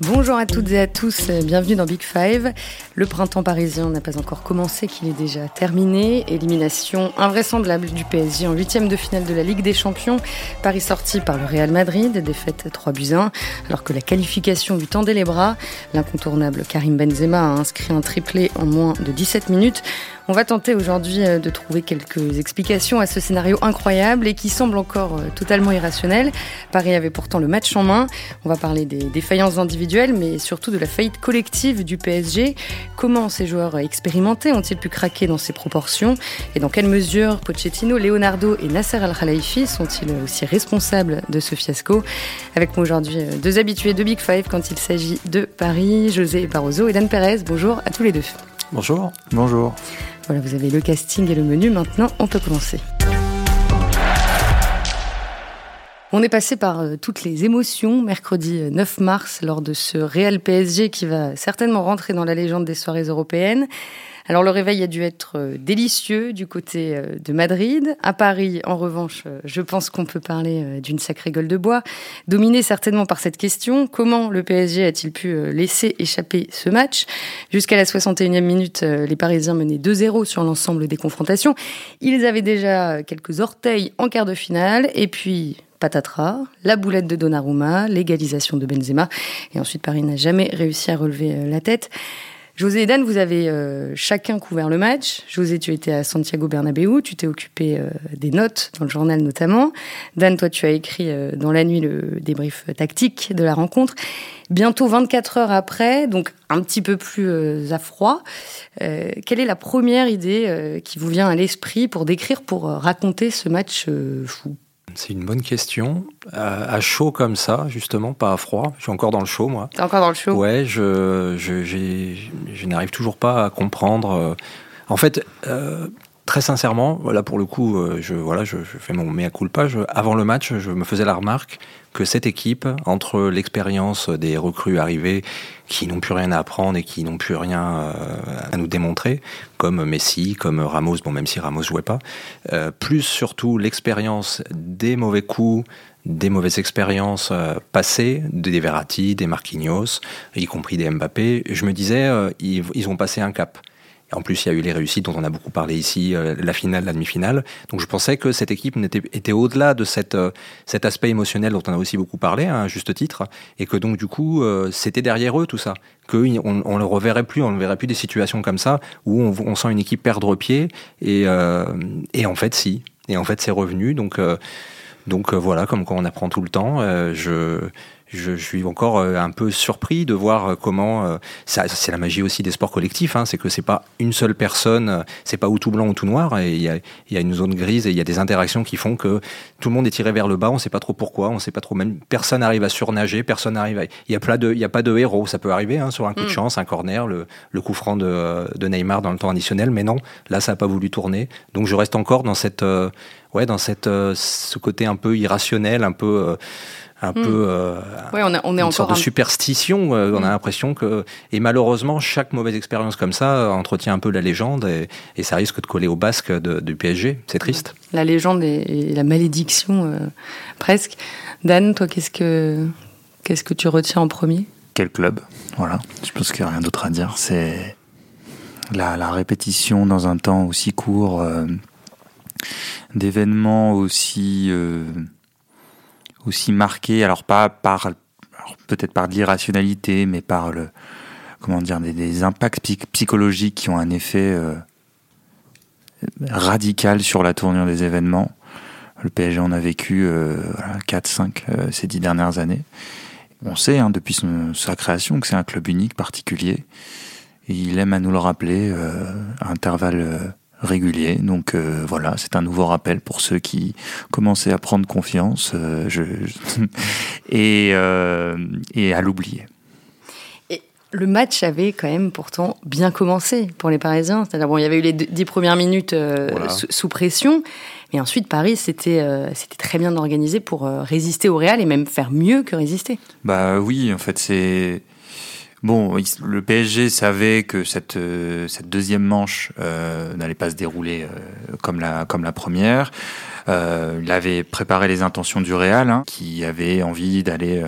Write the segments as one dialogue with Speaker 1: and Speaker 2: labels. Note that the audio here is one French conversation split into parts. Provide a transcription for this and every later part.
Speaker 1: Bonjour à toutes et à tous, bienvenue dans Big Five. Le printemps parisien n'a pas encore commencé, qu'il est déjà terminé. Élimination invraisemblable du PSG en huitième de finale de la Ligue des Champions. Paris sorti par le Real Madrid, défaite 3 buts 1, alors que la qualification lui tendait les bras. L'incontournable Karim Benzema a inscrit un triplé en moins de 17 minutes. On va tenter aujourd'hui euh, de trouver quelques explications à ce scénario incroyable et qui semble encore euh, totalement irrationnel. Paris avait pourtant le match en main. On va parler des défaillances individuelles, mais surtout de la faillite collective du PSG. Comment ces joueurs expérimentés ont-ils pu craquer dans ces proportions? Et dans quelle mesure Pochettino, Leonardo et Nasser Al-Khelaifi sont-ils aussi responsables de ce fiasco? Avec moi aujourd'hui euh, deux habitués de Big Five quand il s'agit de Paris, José Barroso et Dan Perez. Bonjour à tous les deux.
Speaker 2: Bonjour. Bonjour.
Speaker 1: Voilà, vous avez le casting et le menu. Maintenant, on peut commencer. On est passé par euh, toutes les émotions mercredi 9 euh, mars lors de ce Real PSG qui va certainement rentrer dans la légende des soirées européennes. Alors le réveil a dû être euh, délicieux du côté de Madrid. À Paris, en revanche, je pense qu'on peut parler d'une sacrée gueule de bois, dominé certainement par cette question. Comment le PSG a-t-il pu laisser échapper ce match? Jusqu'à la 61e minute, les Parisiens menaient 2-0 sur l'ensemble des confrontations. Ils avaient déjà quelques orteils en quart de finale et puis patatras, la boulette de Donnarumma, l'égalisation de Benzema. Et ensuite, Paris n'a jamais réussi à relever la tête. José et Dan, vous avez euh, chacun couvert le match. José, tu étais à Santiago Bernabéu, tu t'es occupé euh, des notes dans le journal notamment. Dan, toi, tu as écrit euh, dans la nuit le débrief tactique de la rencontre. Bientôt 24 heures après, donc un petit peu plus à froid, quelle est la première idée qui vous vient à l'esprit pour décrire, pour raconter ce match fou?
Speaker 2: C'est une bonne question. À, chaud comme ça, justement, pas à froid. Je suis encore dans le chaud, moi.
Speaker 1: T'es encore dans le chaud?
Speaker 2: Ouais, je, je, je n'arrive toujours pas à comprendre. Euh, en fait, euh, très sincèrement, voilà pour le coup, euh, je, voilà, je, fais mon mea culpa. avant le match, je me faisais la remarque que cette équipe, entre l'expérience des recrues arrivées qui n'ont plus rien à apprendre et qui n'ont plus rien euh, à nous démontrer, comme Messi, comme Ramos, bon même si Ramos jouait pas, euh, plus surtout l'expérience des mauvais coups, des mauvaises expériences passées, des Verratti, des Marquinhos, y compris des Mbappé, je me disais, ils ont passé un cap. En plus, il y a eu les réussites dont on a beaucoup parlé ici, euh, la finale, la demi-finale. Donc je pensais que cette équipe était, était au-delà de cette, euh, cet aspect émotionnel dont on a aussi beaucoup parlé, hein, à juste titre, et que donc du coup, euh, c'était derrière eux tout ça. Qu'on on le reverrait plus, on ne verrait plus des situations comme ça où on, on sent une équipe perdre pied, et, et en fait, si. Et en fait, c'est revenu. Donc, donc voilà, comme quand on apprend tout le temps, je je, suis encore euh, un peu surpris de voir euh, comment euh, c'est la magie aussi des sports collectifs. Hein, c'est que c'est pas une seule personne, c'est pas ou tout blanc ou tout noir. Et il y a, y a, une zone grise et il y a des interactions qui font que tout le monde est tiré vers le bas. On sait pas trop pourquoi. On sait pas trop. Même personne n'arrive à surnager. Personne n'arrive. À... Il y a plein de. Il y a pas de héros. Ça peut arriver hein, sur un coup de mm. chance, un corner, le, le coup franc de, de, Neymar dans le temps additionnel. Mais non, là ça a pas voulu tourner. Donc je reste encore dans cette. ouais, dans cette ce côté un peu irrationnel, un peu un hmm. peu euh,
Speaker 1: on, on est
Speaker 2: une sorte de superstition. Euh, on a hmm. l'impression que et malheureusement chaque mauvaise expérience comme ça euh, entretient un peu la légende et, ça risque de coller au basque du PSG. C'est triste.
Speaker 1: La légende et, la malédiction presque. Dan, toi, qu'est-ce que qu'est-ce que tu retiens en premier?
Speaker 3: Quel club? Voilà. Je pense qu'il n'y a rien d'autre à dire. C'est la, la, répétition dans un temps aussi court d'événements aussi aussi marqué, alors pas par, peut-être par l'irrationalité, mais par le, comment dire, des, impacts psychologiques qui ont un effet euh, radical sur la tournure des événements. Le PSG en a vécu euh, 4-5 euh, ces dix dernières années. On sait hein, depuis sa création que c'est un club unique, particulier. Et il aime à nous le rappeler euh, à intervalles régulier. Donc euh, voilà, c'est un nouveau rappel pour ceux qui commençaient à prendre confiance euh, je, et, euh, et à l'oublier.
Speaker 1: Le match avait quand même pourtant bien commencé pour les Parisiens. C'est-à-dire bon, il y avait eu les dix premières minutes sous, pression, mais ensuite Paris c'était c'était très bien organisé pour résister au Real et même faire mieux que résister.
Speaker 3: Bah oui, en fait c'est Bon, le PSG savait que cette, cette deuxième manche n'allait pas se dérouler comme, la, comme la première. il avait préparé les intentions du Real, hein, qui avait envie d'aller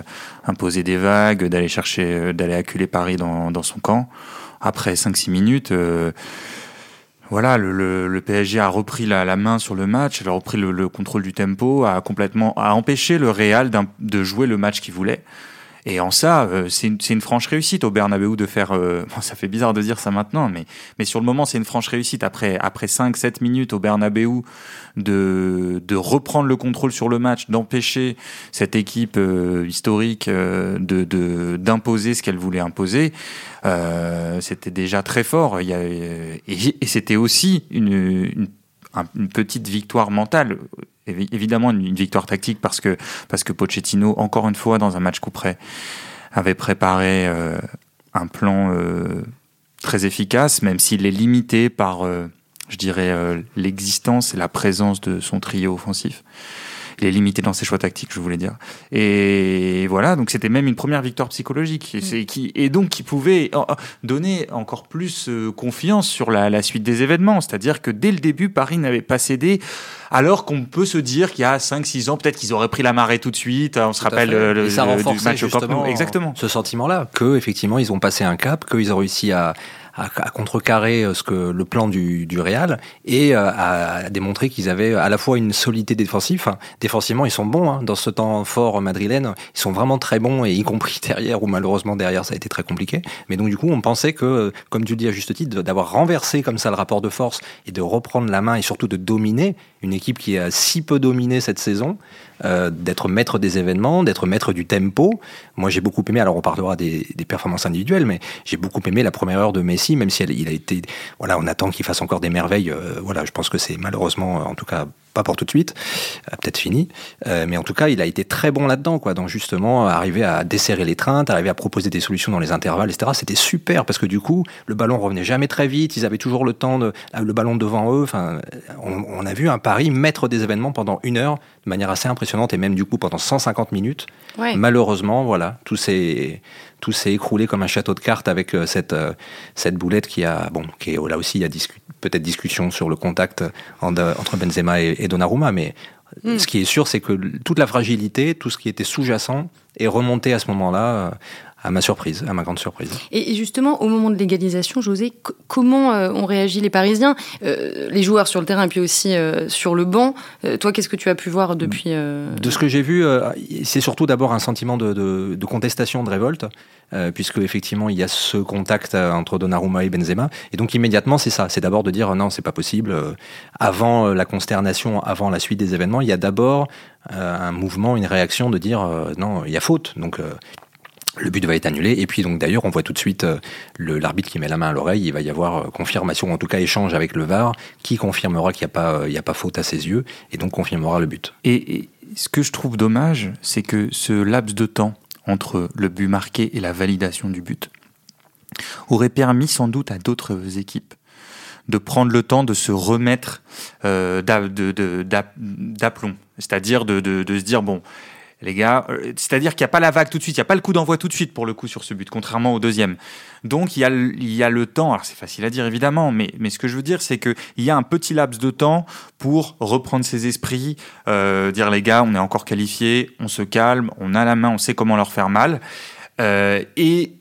Speaker 3: imposer des vagues, d'aller chercher, d'aller acculer Paris dans, dans son camp. Après 5-6 minutes, voilà, le, PSG a repris la, main sur le match, a repris le, contrôle du tempo, a complètement a empêché le Real de jouer le match qu'il voulait. Et en ça, euh, c'est une, franche réussite au Bernabeu de faire. Euh, ça fait bizarre de dire ça maintenant, mais, mais sur le moment, c'est une franche réussite. Après, après 5-7 minutes au Bernabeu, de, de reprendre le contrôle sur le match, d'empêcher cette équipe euh, historique de d'imposer ce qu'elle voulait imposer, c'était déjà très fort. Il y a, et, et c'était aussi une, une petite victoire mentale évidemment une, victoire tactique parce que, parce Pochettino, encore une fois, dans un match coup près, avait préparé euh, un plan euh, très efficace, même s'il est limité par, euh, je dirais, l'existence et la présence de son trio offensif il est limité dans ses choix tactiques, je voulais dire. Et voilà, donc c'était même une première victoire psychologique, et, qui, et donc qui pouvait donner encore plus euh, confiance sur la, suite des événements. C'est-à-dire que dès le début, Paris n'avait pas cédé, alors qu'on peut se dire qu'il y a 5-6 ans, peut-être qu'ils auraient pris la marée tout de suite. On se rappelle euh, le, du match
Speaker 2: au Exactement. Ce sentiment-là, que effectivement ils ont passé un cap, qu'ils ont réussi à, à, contrecarrer euh, ce que le plan du, du Real et euh, à, démontrer qu'ils avaient à la fois une solidité défensive. défensivement, ils sont bons hein, dans ce temps fort madrilène. Ils sont vraiment très bons et y compris derrière où malheureusement derrière ça a été très compliqué. Mais donc du coup, on pensait que, comme tu le dis à juste titre, d'avoir renversé comme ça le rapport de force et de reprendre la main et surtout de dominer une équipe qui a si peu dominé cette saison, euh, d'être maître des événements, d'être maître du tempo. Moi, j'ai beaucoup aimé. Alors, on parlera des performances individuelles, mais j'ai beaucoup aimé la première heure de Messi, même si il a été. Voilà, on attend qu'il fasse encore des merveilles. Euh, voilà, je pense que c'est malheureusement, en tout cas, pas pour tout de suite, euh, peut-être fini, euh, mais en tout cas, il a été très bon là-dedans, quoi. Donc justement, arriver à desserrer les traintes, arriver à proposer des solutions dans les intervalles, etc. C'était super parce que du coup, le ballon revenait jamais très vite, ils avaient toujours le temps de le ballon devant eux. Enfin, on, a vu un Paris mettre des événements pendant une heure de manière assez impressionnante et même du coup pendant 150 minutes. Malheureusement, voilà, tout s'est tout s'est écroulé comme un château de cartes avec euh, cette cette boulette qui a bon, qui est là aussi il y a peut-être discussion sur le contact entre Benzema et, et Donnarumma, mais hmm. ce qui est sûr, c'est que toute la fragilité, tout ce qui était sous-jacent, est remonté à ce moment-là euh, à ma surprise, à ma grande surprise.
Speaker 1: Et justement, au moment de l'égalisation, José, comment euh, ont réagi les Parisiens, euh, les joueurs sur le terrain et puis aussi sur le banc Toi, qu'est-ce que tu as pu voir depuis
Speaker 2: De ce que j'ai vu, c'est surtout d'abord un sentiment de, de, contestation, de révolte. Euh, puisque effectivement il y a ce contact euh, entre Donnarumma et Benzema. Et donc immédiatement c'est ça, c'est d'abord de dire non c'est pas possible. Euh, avant la consternation, avant la suite des événements, il y a d'abord un mouvement, une réaction de dire non il y a faute. Donc le but va être annulé. Et puis donc d'ailleurs, on voit tout de suite l'arbitre qui met la main à l'oreille. Il va y avoir confirmation, en tout cas échange avec le VAR, qui confirmera qu'il n'y a pas, il y a pas faute à ses yeux, et donc confirmera le but.
Speaker 3: et ce que je trouve dommage, c'est que ce laps de temps entre le but marqué et la validation du but, aurait permis sans doute à d'autres équipes de prendre le temps de se remettre euh, d'aplomb. C'est-à-dire de, se dire, bon, les gars, euh, c'est-à-dire qu'il n'y a pas la vague tout de suite, il n'y a pas le coup d'envoi tout de suite pour le coup sur ce but, contrairement au deuxième. Donc il y a, le temps, alors c'est facile à dire évidemment, mais, mais ce que je veux dire, c'est qu'il y a un petit laps de temps pour reprendre ses esprits, euh, dire les gars, on est encore qualifiés, on se calme, on a la main, on sait comment leur faire mal. Euh, et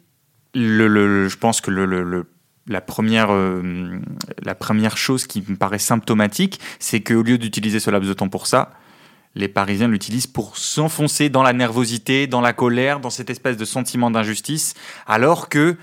Speaker 3: je pense que la première, la première chose qui me paraît symptomatique, c'est qu'au lieu d'utiliser ce laps de temps pour ça, les Parisiens l'utilisent pour s'enfoncer dans la nervosité, dans la colère, dans cette espèce de sentiment d'injustice, alors que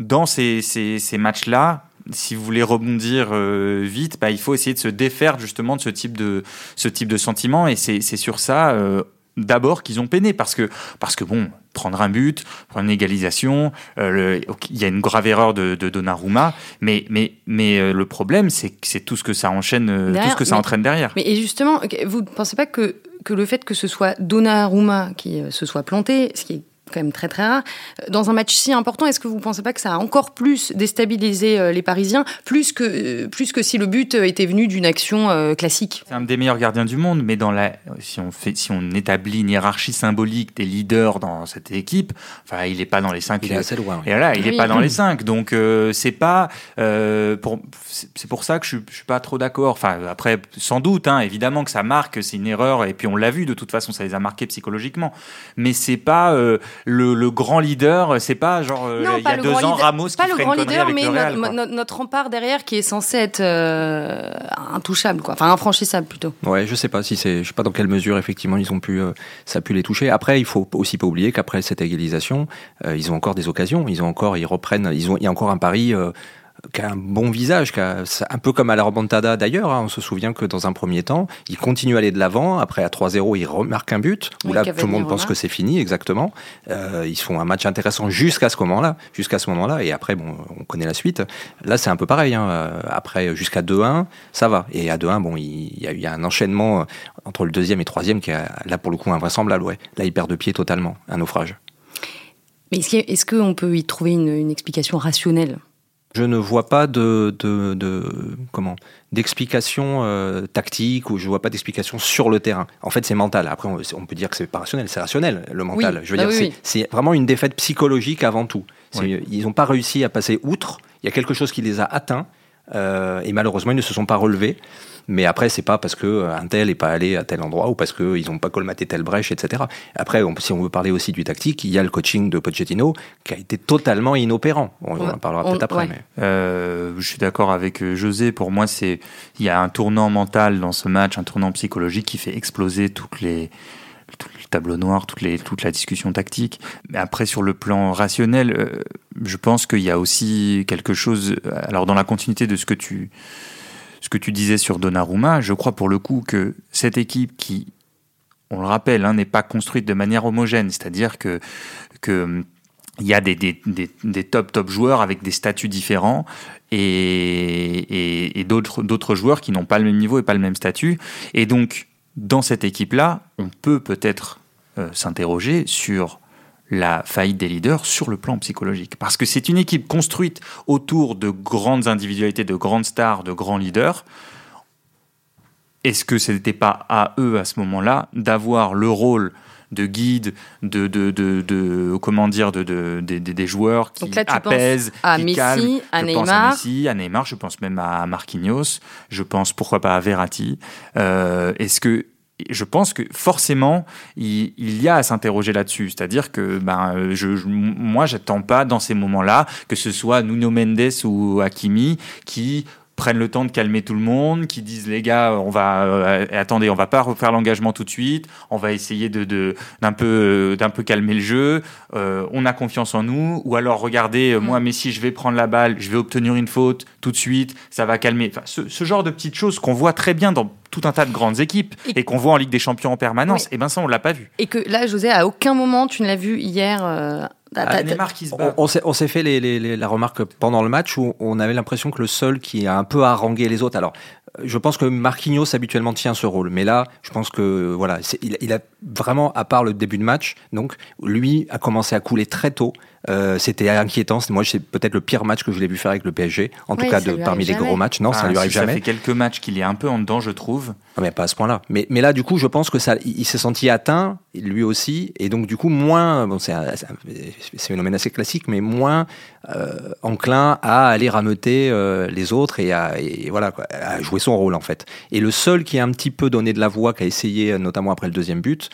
Speaker 3: dans ces, ces, matchs-là, si vous voulez rebondir euh, vite, bah, il faut essayer de se défaire justement de ce type de, ce type de sentiment, et c'est sur ça... Euh, d'abord qu'ils ont peiné parce que parce que bon prendre un but prendre une égalisation euh, il y a une grave erreur de, de Donnarumma mais mais mais le problème c'est c'est tout ce que ça enchaîne tout ce que ça entraîne derrière.
Speaker 1: mais et justement vous ne pensez pas que que le fait que ce soit Donnarumma qui se soit planté ce qui est quand même très très rare. Dans un match si important, est-ce que vous ne pensez pas que ça a encore plus déstabilisé les Parisiens, plus que, plus que si le but était venu d'une action classique?
Speaker 3: C'est un des meilleurs gardiens du monde, mais dans la, si, on fait, si on établit une hiérarchie symbolique des leaders dans cette équipe, enfin, il n'est pas dans les cinq.
Speaker 2: Il est assez loin.
Speaker 3: Et voilà, il n'est pas dans les cinq. Donc, c'est pas. pour, c'est pour ça que je ne suis pas trop d'accord. Enfin, après, sans doute, hein, évidemment que ça marque, c'est une erreur, et puis on l'a vu, de toute façon, ça les a marqués psychologiquement. Mais c'est pas euh, le, grand leader, c'est pas genre euh, il y a deux ans Ramos qui
Speaker 1: pas le grand leader,
Speaker 3: mais
Speaker 1: notre, rempart derrière qui est censé être euh, intouchable, quoi. Enfin, infranchissable plutôt.
Speaker 2: Ouais, je sais pas si c'est, je sais pas dans quelle mesure effectivement ils ont pu, ça a pu les toucher. Après, il faut aussi pas oublier qu'après cette égalisation, ils ont encore des occasions, ils ont encore, ils reprennent, ils ont, il y a encore un pari qui a un bon visage, qui a, un peu comme à la remontada d'ailleurs. Hein. on se souvient que dans un premier temps, il continue à aller de l'avant. Après, à 3-0, il remarque un but. Où là, tout le monde pense que c'est fini, exactement. Euh, ils font un match intéressant jusqu'à ce moment-là. Jusqu'à ce moment-là. Et après, bon, on connaît la suite. Là, c'est un peu pareil. Hein. Euh, après, jusqu'à 2-1, ça va. Et à 2-1, bon, il y, a, un enchaînement entre le deuxième et le troisième qui est là, pour le coup, invraisemblable. Ouais. Là, il perd de pied totalement. Un naufrage.
Speaker 1: Mais est-ce qu'on peut y trouver une explication rationnelle?
Speaker 2: Je ne vois pas de, de, de comment d'explication euh, tactique ou je vois pas d'explication sur le terrain. En fait, c'est mental. Après, on, peut dire que c'est pas rationnel, c'est rationnel le mental. je veux
Speaker 1: bah
Speaker 2: dire, c'est vraiment une défaite psychologique avant tout. Ils n'ont pas réussi à passer outre. Il y a quelque chose qui les a atteints euh, et malheureusement, ils ne se sont pas relevés. Mais après, c'est pas parce que euh, un tel n'est pas allé à tel endroit ou parce qu'ils n'ont pas colmaté telle brèche, etc. Après, si on veut parler aussi du tactique, il y a le coaching de Pochettino qui a été totalement inopérant. On, en parlera peut-être après.
Speaker 3: Euh, je suis d'accord avec José. Pour moi, c'est il y a un tournant mental dans ce match, un tournant psychologique qui fait exploser toutes les tout le tableau noir, les, toute la discussion tactique. Mais après, sur le plan rationnel, euh, je pense qu'il y a aussi quelque chose. Alors, dans la continuité de ce que tu, ce que tu disais sur Donnarumma, je crois pour le coup que cette équipe qui, on le rappelle, hein, n'est pas construite de manière homogène, c'est-à-dire que, que il y a des, top top joueurs avec des statuts différents et d'autres joueurs qui n'ont pas le même niveau et pas le même statut. Et donc, dans cette équipe-là, on peut peut-être euh, s'interroger sur la faillite des leaders sur le plan psychologique. Parce que c'est une équipe construite autour de grandes individualités, de grandes stars, de grands leaders. Est-ce que ce n'était pas à eux, à ce moment-là, d'avoir le rôle de guide, de, de, de, comment dire, de, de, des joueurs qui apaisent,
Speaker 1: à
Speaker 3: qui
Speaker 1: Messi,
Speaker 3: calment?
Speaker 1: À
Speaker 3: je
Speaker 1: Neymar.
Speaker 3: pense à Messi, à Neymar, je pense même à Marquinhos, je pense pourquoi pas à Verratti. Euh, est-ce que je pense que forcément, il, y a à s'interroger là-dessus. C'est-à-dire que ben, je, je moi, j'attends pas dans ces moments-là que ce soit Nuno Mendes ou Hakimi qui prennent le temps de calmer tout le monde, qui disent les gars, on va euh, attendez, on va pas refaire l'engagement tout de suite, on va essayer de d'un peu d'un peu calmer le jeu, euh, on a confiance en nous, ou alors regardez, euh, moi mm. Messi, je vais prendre la balle, je vais obtenir une faute tout de suite, ça va calmer. Enfin, ce, genre de petites choses qu'on voit très bien dans tout un tas de grandes équipes et, qu'on voit en Ligue des Champions en permanence, et eh ben ça on l'a pas vu.
Speaker 1: Et que là, José, à aucun moment tu ne l'as vu hier.
Speaker 2: Ah, on, s'est fait la remarque pendant le match où on avait l'impression que le seul qui a un peu harangué les autres. Alors, je pense que Marquinhos habituellement tient ce rôle, mais là, je pense que voilà, il, il, a vraiment, à part le début de match, donc lui a commencé à couler très tôt. Euh, c'était inquiétant. Moi, c'est peut-être le pire match que je l'ai vu faire avec le PSG. En tout cas, de, parmi les gros matchs. Non, ça ça lui arrive jamais. Ça
Speaker 3: fait quelques matchs qu'il est un peu en dedans, je trouve.
Speaker 2: Ah, mais pas à ce point-là. Mais, mais là, du coup, je pense que ça, il, s'est senti atteint, lui aussi, et donc du coup moins. Bon, c'est un, phénomène assez classique, mais moins euh, enclin à aller rameuter euh, les autres et à, et voilà, quoi, à jouer son rôle en fait. Et le seul qui a un petit peu donné de la voix, qui a essayé, notamment après le deuxième but,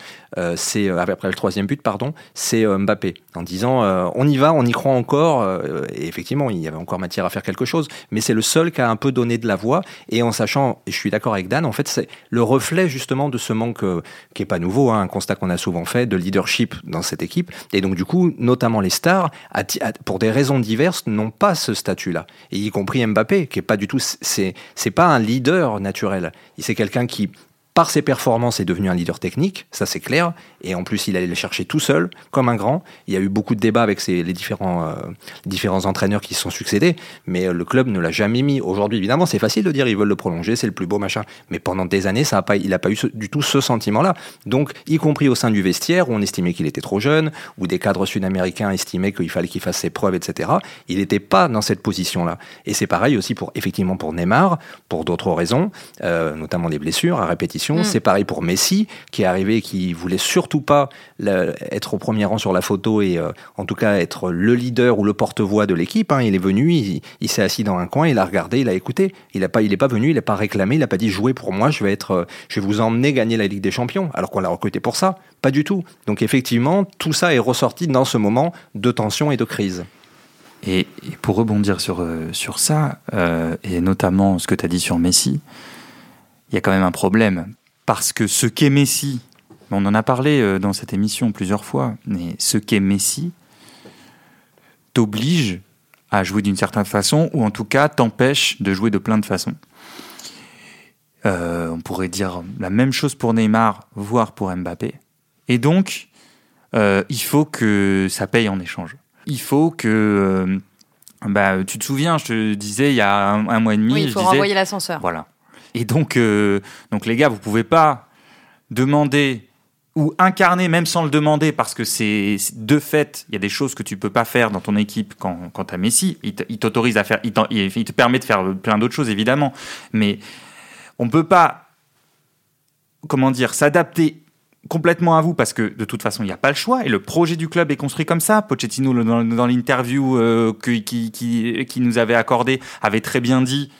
Speaker 2: c'est après le troisième but, pardon, c'est Mbappé, en disant on y va, on y croit encore. Euh, et effectivement, il y avait encore matière à faire quelque chose. Mais c'est le seul qui a un peu donné de la voix. Et en sachant, et je suis d'accord avec Dan, en fait, c'est le reflet justement de ce manque euh, qui est pas nouveau, hein, un constat qu'on a souvent fait de leadership dans cette équipe. Et donc, du coup, notamment les stars, pour des raisons diverses, n'ont pas ce statut-là. Et y compris Mbappé, qui est pas du tout, c'est, c'est pas un leader naturel. C'est quelqu'un qui par ses performances, est devenu un leader technique, ça c'est clair. Et en plus, il allait le chercher tout seul, comme un grand. Il y a eu beaucoup de débats avec les, différents, euh, différents entraîneurs qui se sont succédés, mais euh, le club ne l'a jamais mis. Aujourd'hui, évidemment, c'est facile de dire ils veulent le prolonger, c'est le plus beau machin. Mais pendant des années, ça a pas, il n'a pas eu du tout ce sentiment-là. Donc, y compris au sein du vestiaire, où on estimait qu'il était trop jeune, où des cadres sud-américains estimaient qu'il fallait qu'il fasse ses preuves, etc. Il n'était pas dans cette position-là. Et c'est pareil aussi pour effectivement pour Neymar, pour d'autres raisons, euh, notamment des blessures à répétition Mm. C'est pareil pour Messi, qui est arrivé, qui voulait surtout pas être au premier rang sur la photo et euh, en tout cas être le leader ou le porte-voix de l'équipe. Hein. Il est venu, il, s'est assis dans un coin, il a regardé, il a écouté. Il n'est pas, pas venu, il n'a pas réclamé, il n'a pas dit jouez pour moi, je vais être, euh, je vais vous emmener gagner la Ligue des Champions. Alors qu'on l'a recruté pour ça, pas du tout. Donc effectivement, tout ça est ressorti dans ce moment de tension et de crise.
Speaker 3: Et, pour rebondir sur, euh, sur ça, et notamment ce que tu as dit sur Messi, il y a quand même un problème parce que ce qu'est Messi, on en a parlé euh, dans cette émission plusieurs fois, mais ce qu'est Messi t'oblige à jouer d'une certaine façon, ou en tout cas t'empêche de jouer de plein de façons. Euh, on pourrait dire la même chose pour Neymar, voire pour Mbappé. Et donc, euh, il faut que ça paye en échange. Il faut que... bah, tu te souviens, je te disais il y a un, mois et demi...
Speaker 1: Oui, il faut renvoyer l'ascenseur.
Speaker 3: Voilà. Et donc, donc les gars, vous pouvez pas demander ou incarner même sans le demander parce que c'est de fait, il y a des choses que tu peux pas faire dans ton équipe quand, quand tu as Messi. Il t'autorise à faire, il, te permet de faire plein d'autres choses évidemment, mais on peut pas, comment dire, s'adapter complètement à vous parce que de toute façon il n'y a pas le choix et le projet du club est construit comme ça. Pochettino dans, l'interview euh, qui, qui nous avait accordé avait très bien dit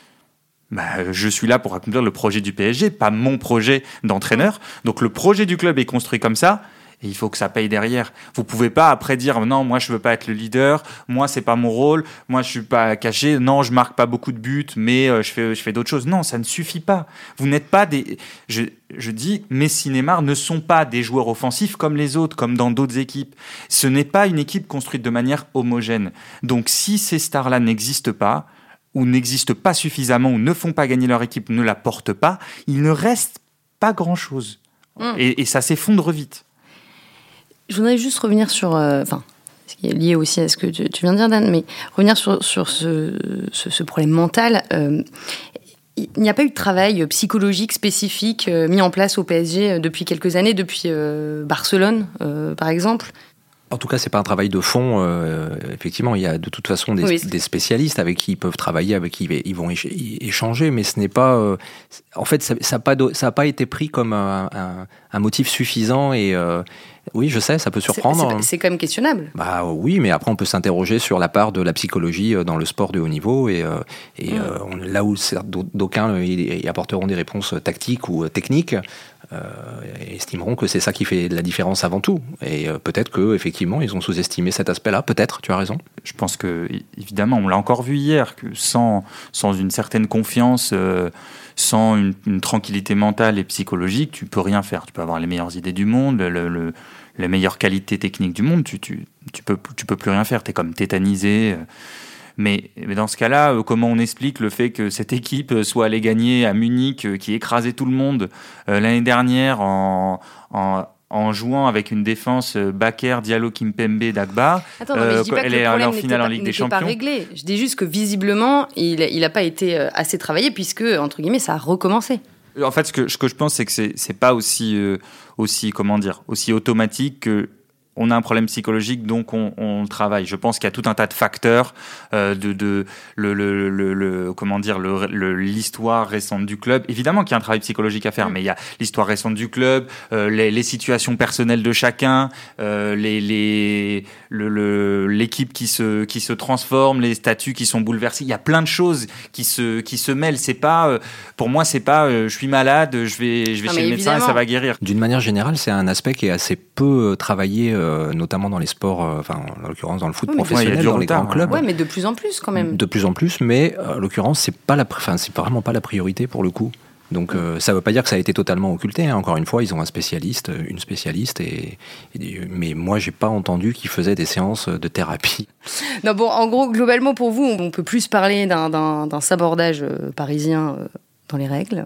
Speaker 3: bah, je suis là pour accomplir le projet du PSG, pas mon projet d'entraîneur. Donc le projet du club est construit comme ça. Et il faut que ça paye derrière. Vous pouvez pas après dire non, moi je veux pas être le leader, moi c'est pas mon rôle, moi je suis pas caché, non je marque pas beaucoup de buts, mais euh, je fais je fais d'autres choses. Non, ça ne suffit pas. Vous n'êtes pas des. Je, je dis, Messi, Neymar ne sont pas des joueurs offensifs comme les autres, comme dans d'autres équipes. Ce n'est pas une équipe construite de manière homogène. Donc si ces stars-là n'existent pas, ou n'existent pas suffisamment, ou ne font pas gagner leur équipe, ne la portent pas, il ne reste pas grand-chose. Hmm. Et, ça s'effondre vite.
Speaker 1: Je voudrais juste revenir sur... Euh, enfin, ce qui est lié aussi à ce que tu, viens de dire, Dan, mais revenir sur, sur ce, ce, problème mental. Euh, il n'y a pas eu de travail psychologique spécifique euh, mis en place au PSG depuis quelques années, depuis Barcelone, par exemple.
Speaker 2: En tout cas, c'est pas un travail de fond. Euh, effectivement, il y a de toute façon des, spécialistes avec qui ils peuvent travailler, avec qui ils vont échanger, mais ce n'est pas. Euh, en fait, ça n'a pas, ça pas été pris comme un, motif suffisant et. Euh, oui, je sais, ça peut surprendre.
Speaker 1: C'est quand même questionnable.
Speaker 2: Bah oui, mais après on peut s'interroger sur la part de la psychologie dans le sport de haut niveau et, et là où d'aucuns y apporteront des réponses tactiques ou techniques, euh, estimeront que c'est ça qui fait la différence avant tout. Et euh, peut-être que effectivement ils ont sous-estimé cet aspect-là. Peut-être, tu as raison.
Speaker 3: Je pense que évidemment, on l'a encore vu hier que sans sans une certaine confiance. Euh, sans une, tranquillité mentale et psychologique, tu peux rien faire. Tu peux avoir les meilleures idées du monde, le, les meilleures qualités techniques du monde, tu, tu, tu, peux, tu peux plus rien faire. Tu es comme tétanisé. Mais, dans ce cas-là, euh, comment on explique le fait que cette équipe euh, soit allée gagner à Munich, euh, qui écrasait tout le monde l'année dernière en, en, jouant avec une défense Baker, Diallo, Kimpembe, Dagba.
Speaker 1: Attends, mais je dis pas elle est en finale en Ligue des Champions. pas réglé. Je dis juste que visiblement, il n'a pas été assez travaillé puisque, entre guillemets, ça a recommencé.
Speaker 3: En fait, ce que, ce que je pense, c'est que c'est n'est pas aussi, aussi, comment dire, aussi automatique que on a un problème psychologique, donc on, on travaille. Je pense qu'il y a tout un tas de facteurs euh, de, de le, le, le, comment dire l'histoire récente du club. Évidemment qu'il y a un travail psychologique à faire, mm. mais il y a l'histoire récente du club, euh, les, les, situations personnelles de chacun, euh, les les l'équipe qui se qui se transforme, les statuts qui sont bouleversés. Il y a plein de choses qui se qui se mêlent. C'est pas euh, pour moi c'est pas je suis malade, je vais je vais chez le médecin et ça va guérir.
Speaker 2: D'une manière générale, c'est un aspect qui est assez peu travaillé euh, notamment dans les sports, euh, enfin en l'occurrence dans le foot professionnel, dans les grands clubs.
Speaker 1: Oui, mais de plus en plus quand même.
Speaker 2: De plus en plus, mais euh, en l'occurrence, c'est pas la, enfin, c'est vraiment pas la priorité pour le coup. Donc ça ne veut pas dire que ça a été totalement occulté. Hein. Encore une fois, ils ont un spécialiste, une spécialiste, et, mais moi j'ai pas entendu qu'ils faisaient des séances de thérapie.
Speaker 1: Non bon, en gros, globalement pour vous, on peut plus parler d'un sabordage parisien dans les règles,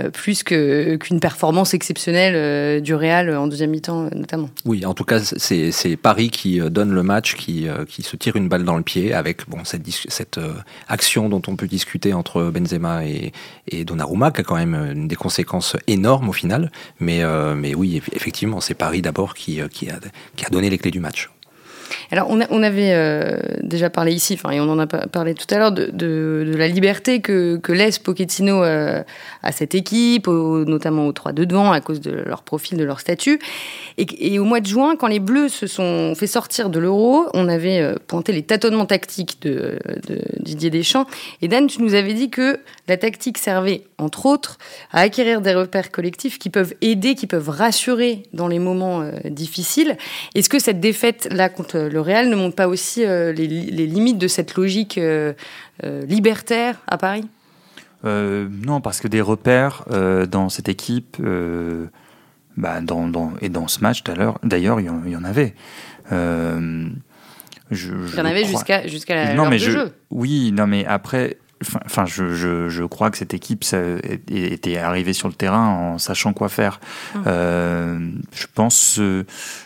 Speaker 1: euh, plus qu'une performance exceptionnelle euh, du Real en deuxième mi-temps notamment.
Speaker 2: Oui, en tout cas, c'est Paris qui donne le match, qui, qui se tire une balle dans le pied avec bon, cette, cette action dont on peut discuter entre Benzema et, et Donnarumma, qui a quand même des conséquences énormes au final. Mais, mais oui, effectivement, c'est Paris d'abord qui, qui, a, qui a donné les clés du match.
Speaker 1: Alors, on, avait euh, déjà parlé ici, et on en a parlé tout à l'heure, de, la liberté que, laisse Pochettino euh, à cette équipe, notamment aux trois de devant, à cause de leur profil, de leur statut. Et, et, au mois de juin, quand les Bleus se sont fait sortir de l'Euro, on avait euh, pointé les tâtonnements tactiques de, de, Didier Deschamps. Et Dan, tu nous avais dit que la tactique servait, entre autres, à acquérir des repères collectifs qui peuvent aider, qui peuvent rassurer dans les moments difficiles. Est-ce que cette défaite-là contre le Real ne montre pas aussi euh, les, limites de cette logique euh, euh, libertaire à Paris?
Speaker 3: Non, parce que des repères dans cette équipe, bah, dans, et dans ce match d'ailleurs, il y, en avait.
Speaker 1: je, il y en avait jusqu'à jusqu'à la non,
Speaker 3: mais
Speaker 1: de
Speaker 3: jeu. Oui, non, mais après, Enfin, je, je, je, crois que cette équipe ça, était arrivée sur le terrain en sachant quoi faire. Hum. Euh, je pense,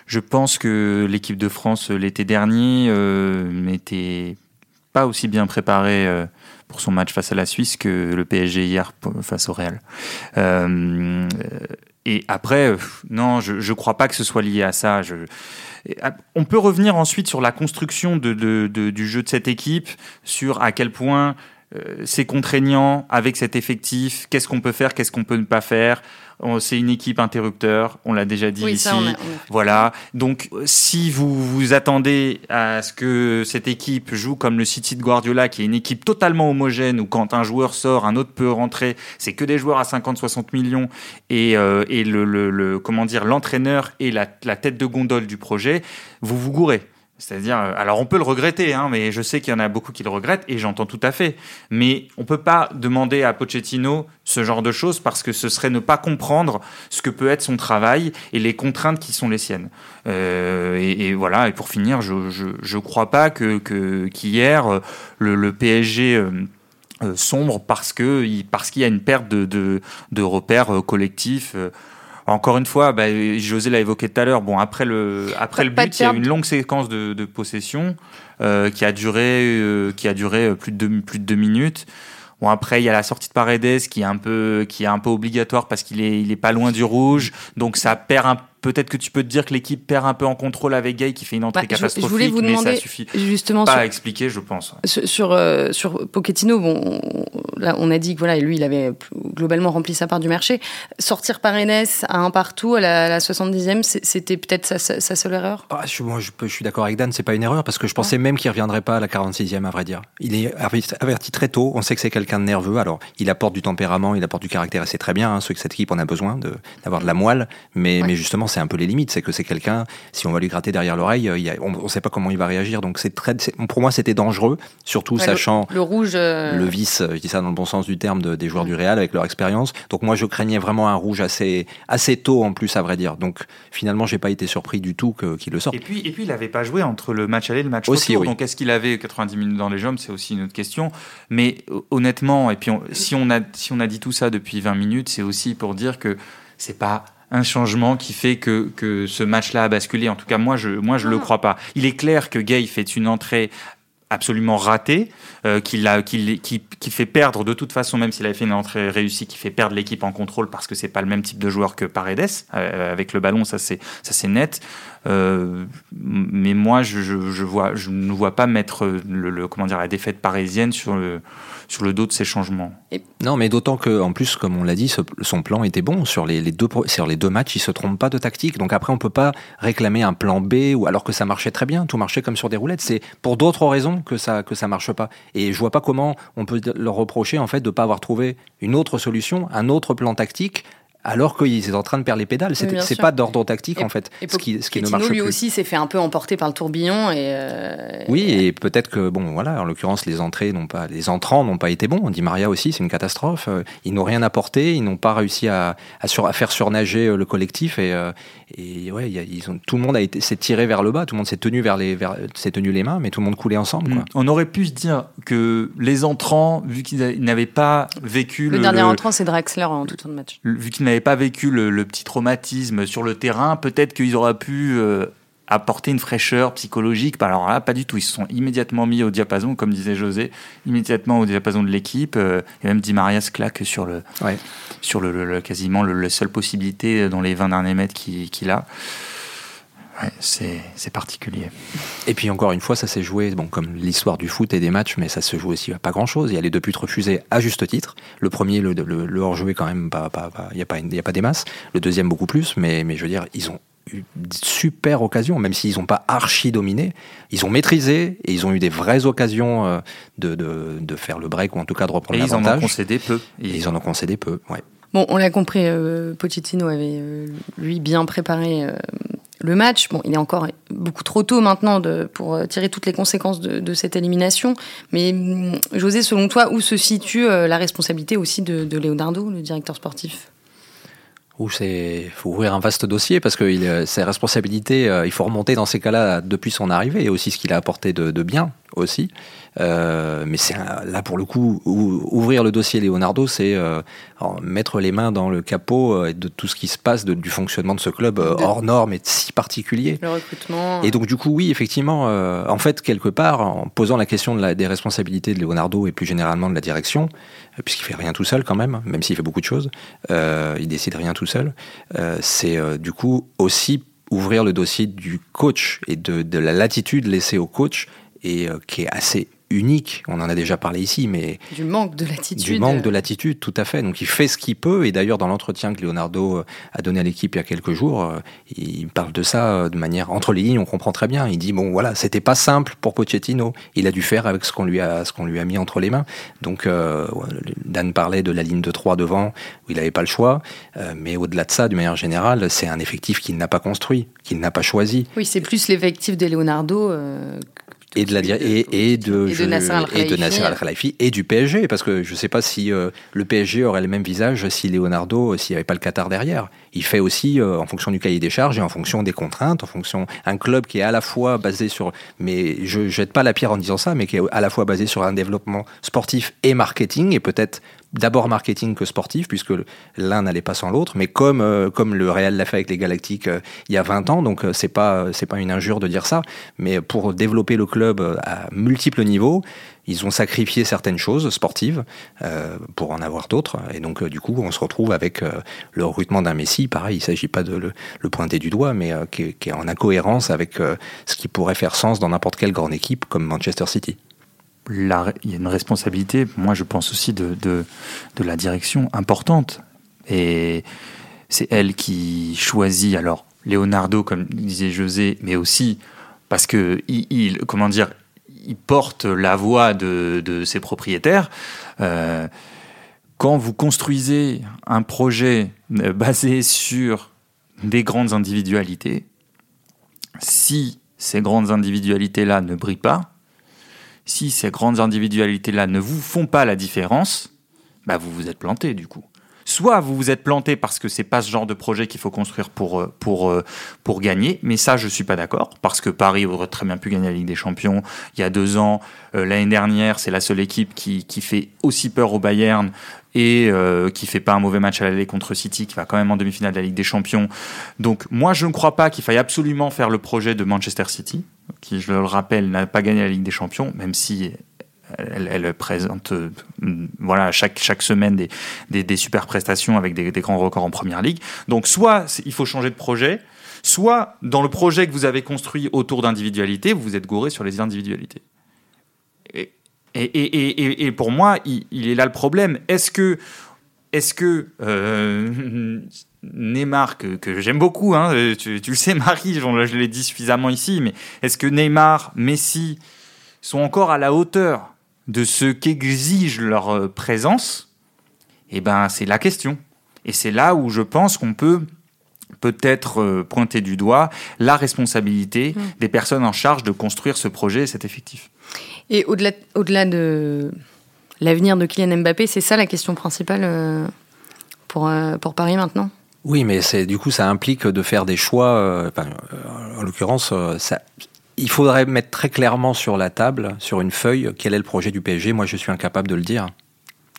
Speaker 3: je pense que l'équipe de France l'été dernier euh, n'était pas aussi bien préparée euh, pour son match face à la Suisse que le PSG hier face au Real. Euh, et après, non, je ne crois pas que ce soit lié à ça. Je, on peut revenir ensuite sur la construction de, de, de, du jeu de cette équipe, sur à quel point euh, c'est contraignant avec cet effectif. Qu'est-ce qu'on peut faire, qu'est-ce qu'on peut ne pas faire? C'est une équipe interrupteur, on l'a déjà dit ici. Voilà. Donc, si vous vous attendez à ce que cette équipe joue comme le City de Guardiola, qui est une équipe totalement homogène, où quand un joueur sort, un autre peut rentrer, c'est que des joueurs à 50-60 millions, et, euh, le, comment dire, l'entraîneur est la tête de gondole du projet, vous vous gourrez. C'est-à-dire, euh, alors on peut le regretter, hein, mais je sais qu'il y en a beaucoup qui le regrettent et j'entends tout à fait. Mais on peut pas demander à Pochettino ce genre de choses parce que ce serait ne pas comprendre ce que peut être son travail et les contraintes qui sont les siennes. Euh, et, voilà. Et pour finir, je je, je crois pas que qu'hier euh, le, PSG sombre parce que parce qu'il y a une perte de de, de repères collectifs. Encore une fois, bah, José l'a évoqué tout à l'heure. Bon, après le, après le but, il y a une longue séquence de, de possession euh, qui a duré, euh, qui a duré plus de plus de deux minutes. Bon après il y a la sortie de Paredes qui est un peu qui est un peu obligatoire parce qu'il est il est pas loin du rouge donc ça perd un Peut-être que tu peux te dire que l'équipe perd un peu en contrôle avec Gay qui fait une entrée catastrophique, je voulais vous mais ça suffit justement pas à expliquer, je pense.
Speaker 1: Sur euh, sur Pochettino, bon, là on a dit que voilà, lui il avait globalement rempli sa part du marché. Sortir par Enes à un partout à la, 70e, c'était peut-être sa, seule erreur?
Speaker 2: Ah, je, moi, je, suis d'accord avec Dan, c'est pas une erreur parce que je pensais même qu'il reviendrait pas à la 46e à vrai dire. Il est averti très tôt. On sait que c'est quelqu'un de nerveux. Alors il apporte du tempérament, il apporte du caractère et c'est très bien. Hein, ceux que cette équipe en a besoin d'avoir de, la moelle, mais mais justement c'est un peu les limites. C'est que c'est quelqu'un, si on va lui gratter derrière l'oreille, euh, on ne sait pas comment il va réagir. Donc c'est très, pour moi, c'était dangereux, surtout sachant
Speaker 1: le, rouge, euh,
Speaker 2: le vice, je dis ça dans le bon sens du terme, des joueurs du Real avec leur expérience. Donc moi, je craignais vraiment un rouge assez, assez tôt en plus, à vrai dire. Donc finalement, j'ai pas été surpris du tout qu'il le sorte.
Speaker 3: Et puis, et puis, il n'avait pas joué entre le match aller et le match aussi, retour. Donc est-ce qu'il avait 90 minutes dans les jambes? C'est aussi une autre question. Mais honnêtement, et puis si on a si on a dit tout ça depuis 20 minutes, c'est aussi pour dire que c'est pas un changement qui fait que, que ce match-là a basculé. En tout cas, moi, je moi je le ah. crois pas. Il est clair que Gay fait une entrée absolument ratée, euh, qui, qui, qui, fait perdre de toute façon, même s'il avait fait une entrée réussie, qui fait perdre l'équipe en contrôle parce que c'est pas le même type de joueur que Paredes euh, avec le ballon, ça c'est ça c'est net. Euh, mais moi, je, je, je, vois, je ne vois pas mettre le, le, comment dire la défaite parisienne sur le sur le dos de ces changements.
Speaker 2: Non, mais d'autant que, en plus, comme on l'a dit, son plan était bon sur les, deux sur les deux matchs. Il se trompe pas de tactique, donc après on peut pas réclamer un plan B ou alors que ça marchait très bien, tout marchait comme sur des roulettes. C'est pour d'autres raisons que ça que ça marche pas. Et je vois pas comment on peut leur reprocher en fait de pas avoir trouvé une autre solution, un autre plan tactique alors qu'ils étaient en train de perdre les pédales.
Speaker 1: Oui,
Speaker 2: C'est
Speaker 1: sûr.
Speaker 2: pas d'ordre tactique
Speaker 1: Et-
Speaker 2: en fait,
Speaker 1: Et
Speaker 2: ce qui, ce qui ne marche
Speaker 1: lui
Speaker 2: plus.
Speaker 1: aussi s'est fait un peu emporter par le tourbillon et euh,
Speaker 2: Oui, et peut-être que, bon, voilà, en l'occurrence, les entrées n'ont pas, les entrants n'ont pas été bons. Di Maria aussi, c'est une catastrophe. Euh, Ils n'ont rien apporté, ils n'ont pas réussi à, à, sur- à faire surnager euh, le collectif et, et ouais, il y a- ils ont, tout le monde a été, s'est tiré vers le bas, tout le monde s'est tenu vers les, vers, s'est tenu les mains, mais tout le monde coulait ensemble, quoi.
Speaker 3: Mm. On aurait pu se dire que les entrants, vu qu'ils n'avaient pas vécu
Speaker 1: le,
Speaker 3: le,
Speaker 1: dernier
Speaker 3: le-
Speaker 1: entrant c'est Draxler en tout temps de match.
Speaker 3: le- vu qu'ils n'avaient pas vécu le, le petit traumatisme sur le terrain, peut-être qu'ils auraient pu euh, apporter une fraîcheur psychologique. Bah, Alors là, pas du tout. Ils se sont immédiatement mis au diapason, comme disait José, immédiatement au diapason de l'équipe. euh, et même Di Maria se claque sur le,
Speaker 2: Ouais.
Speaker 3: sur le, quasiment le, la seule possibilité dans les 20 derniers mètres qu'il qu'il a. Ouais, c'est particulier.
Speaker 2: Et puis encore une fois, ça s'est joué, bon, comme l'histoire du foot et des matchs, mais ça se joue aussi à pas grand chose. Il y a les deux buts refusés à juste titre. Le premier, le, le, le hors-joué, quand même, pas, pas, pas- il n'y a, pas une- il y a pas des masses. Le deuxième, beaucoup plus. Mais, mais je veux dire, ils ont eu de super occasions, même s'ils n'ont pas archi dominé. Ils ont maîtrisé et ils ont eu des vraies occasions euh, de, de, de faire le break ou en tout cas de reprendre
Speaker 3: Et ils en ont
Speaker 2: l'avantage.
Speaker 3: concédé peu.
Speaker 2: Et ils en ont concédé peu, ouais.
Speaker 1: Bon, on l'a compris, euh, Pochettino avait euh, lui bien préparé euh, le match. Il est encore beaucoup trop tôt maintenant pour euh, tirer toutes les conséquences de, cette élimination. Mais hum, José, selon toi, où se situe euh, la responsabilité aussi de, de Leonardo, le directeur sportif?
Speaker 2: Ou c'est faut ouvrir un vaste dossier parce que euh, ses responsabilités, il faut remonter dans ces cas-là depuis son arrivée et aussi ce qu'il a apporté de bien aussi. Euh, mais c'est là pour le coup ou- ouvrir le dossier Leonardo, c'est euh, mettre les mains dans le capot euh, de tout ce qui se passe de- du fonctionnement de ce club hors norme et si particulier.
Speaker 1: Le recrutement
Speaker 2: Et donc du coup, oui, effectivement, en fait, quelque part, en posant la question de la- des responsabilités de Leonardo et plus généralement de la direction, puisqu'il fait rien tout seul quand même, même s'il fait beaucoup de choses, il décide rien tout seul, c'est du coup aussi ouvrir le dossier du coach et de, de la latitude laissée au coach et euh, qui est assez unique. On en a déjà parlé ici, mais
Speaker 1: du manque de l'attitude.
Speaker 2: du manque de l'attitude, tout à fait. Donc il fait ce qu'il peut. Et d'ailleurs, dans l'entretien que Leonardo euh, a donné à l'équipe il y a quelques jours, euh, il parle de ça de manière entre les lignes. On comprend très bien. Il dit bon, voilà, c'était pas simple pour Pochettino. Il a dû faire avec ce qu'on lui a, ce qu'on lui a mis entre les mains. Donc euh, Dan parlait de la ligne de 3 devant où il n'avait pas le choix. Euh, mais au-delà de ça, d'une manière générale, c'est un effectif qu'il n'a pas construit, qu'il n'a pas choisi.
Speaker 1: Oui, c'est plus l'effectif de Leonardo. euh,
Speaker 2: et de la et, et de,
Speaker 1: Et de
Speaker 2: je-
Speaker 1: Nasser Al
Speaker 2: et de. Nasser Al Khelaifi et du PSG parce que je sais pas si euh, le PSG aurait le même visage si Leonardo euh, s'il n'y avait pas le Qatar derrière il fait aussi euh, en fonction du cahier des charges et en fonction des contraintes en fonction un club qui est à la fois basé sur mais je jette pas la pierre en disant ça mais qui est à la fois basé sur un développement sportif et marketing et peut-être d'abord marketing que sportif, puisque l'un n'allait pas sans l'autre, mais comme, euh, comme le Real l'a fait avec les Galactiques euh, il y a 20 ans, donc euh, c'est pas, une injure de dire ça, mais pour développer le club à multiples niveaux, ils ont sacrifié certaines choses sportives pour en avoir d'autres, et donc du coup on se retrouve avec le recrutement d'un Messi, pareil, il s'agit pas de le, le, pointer du doigt, mais qui, est, en incohérence avec ce qui pourrait faire sens dans n'importe quelle grande équipe comme Manchester City
Speaker 3: il y a une responsabilité, moi je pense aussi de, de, la direction importante. Et c'est elle qui choisit, alors Leonardo, comme disait José, mais aussi parce que il, comment dire, il porte la voix de, de ses propriétaires. Euh, quand vous construisez un projet basé sur des grandes individualités, si ces grandes individualités-là ne brillent pas, si ces grandes individualités-là ne vous font pas la différence, bah vous vous êtes planté du coup. Soit vous vous êtes planté parce que c'est pas ce genre de projet qu'il faut construire pour, pour, pour gagner, mais ça je suis pas d'accord, parce que Paris aurait très bien pu gagner la Ligue des Champions il y a deux ans. Euh, L'année dernière, c'est la seule équipe qui, qui fait aussi peur au Bayern et euh, qui fait pas un mauvais match à l'aller contre City, qui va quand même en demi-finale de la Ligue des Champions. Donc moi je ne crois pas qu'il faille absolument faire le projet de Manchester City, qui je le rappelle n'a pas gagné la Ligue des Champions, même si elle, présente euh, voilà, chaque, chaque semaine des, des, super prestations avec des, grands records en première ligue. Donc, soit il faut changer de projet, soit dans le projet que vous avez construit autour d'individualités, vous vous êtes gouré sur les individualités. Et, et, et, et pour moi, il, est là le problème. Est-ce que, est-ce que euh, Neymar, que, j'aime beaucoup, hein, tu, tu, le sais, Marie, je, je l'ai dit suffisamment ici, mais est-ce que Neymar, Messi sont encore à la hauteur de ce qu'exige leur présence, eh ben, c'est la question. Et c'est là où je pense qu'on peut peut-être euh, pointer du doigt la responsabilité mmh. des personnes en charge de construire ce projet et cet effectif.
Speaker 1: Et au-delà au -delà de l'avenir de Kylian Mbappé, c'est ça la question principale euh, pour, euh, pour Paris maintenant?
Speaker 2: Oui, mais c'est du coup ça implique de faire des choix. en l'occurrence, ça, il faudrait mettre très clairement sur la table, sur une feuille, quel est le projet du PSG. Moi, je suis incapable de le dire.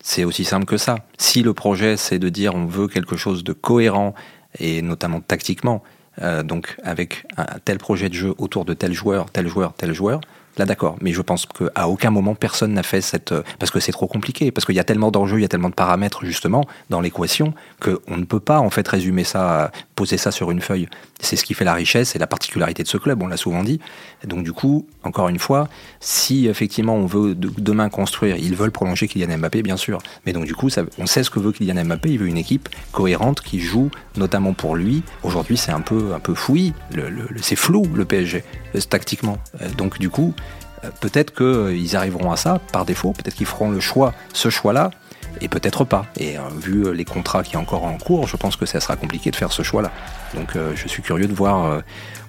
Speaker 2: C'est aussi simple que ça. Si le projet, c'est de dire on veut quelque chose de cohérent, et notamment tactiquement, euh, donc avec un tel projet de jeu autour de tel joueur, tel joueur, tel joueur, Là, d'accord. Mais je pense qu'à aucun moment, personne n'a fait cette. Euh, parce que c'est trop compliqué. Parce qu'il y a tellement d'enjeux, il y a tellement de paramètres, justement, dans l'équation, qu'on ne peut pas, en fait, résumer ça, poser ça sur une feuille. C'est ce qui fait la richesse et la particularité de ce club, on l'a souvent dit. donc, du coup, encore une fois, si effectivement on veut demain construire, ils veulent prolonger Kylian Mbappé, bien sûr. Mais donc, du coup, on sait ce que veut Kylian Mbappé. Il veut une équipe cohérente qui joue notamment pour lui. Aujourd'hui, c'est un peu, un peu fouillis. c'est flou, le PSG, euh, tactiquement. Euh, donc, du coup, euh, peut-être qu'ils arriveront à ça par défaut, peut-être qu'ils feront le choix, ce choix-là, et peut-être pas. Et euh, vu les contrats qui sont encore en cours, je pense que ça sera compliqué de faire ce choix-là. Donc euh, je suis curieux de voir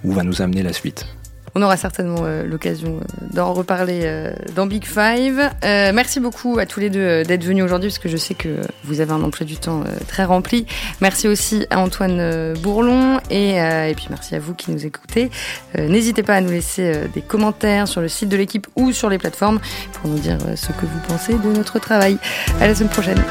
Speaker 2: où va nous amener la suite.
Speaker 1: On aura certainement euh, l'occasion euh, d'en reparler euh, dans Big Five. merci beaucoup à tous les deux d'être venus aujourd'hui, parce que je sais que vous avez un emploi du temps très rempli. Merci aussi à Antoine Bourlon et, et puis merci à vous qui nous écoutez. N'hésitez pas à nous laisser des commentaires sur le site de l'équipe ou sur les plateformes pour nous dire ce que vous pensez de notre travail. À la semaine prochaine.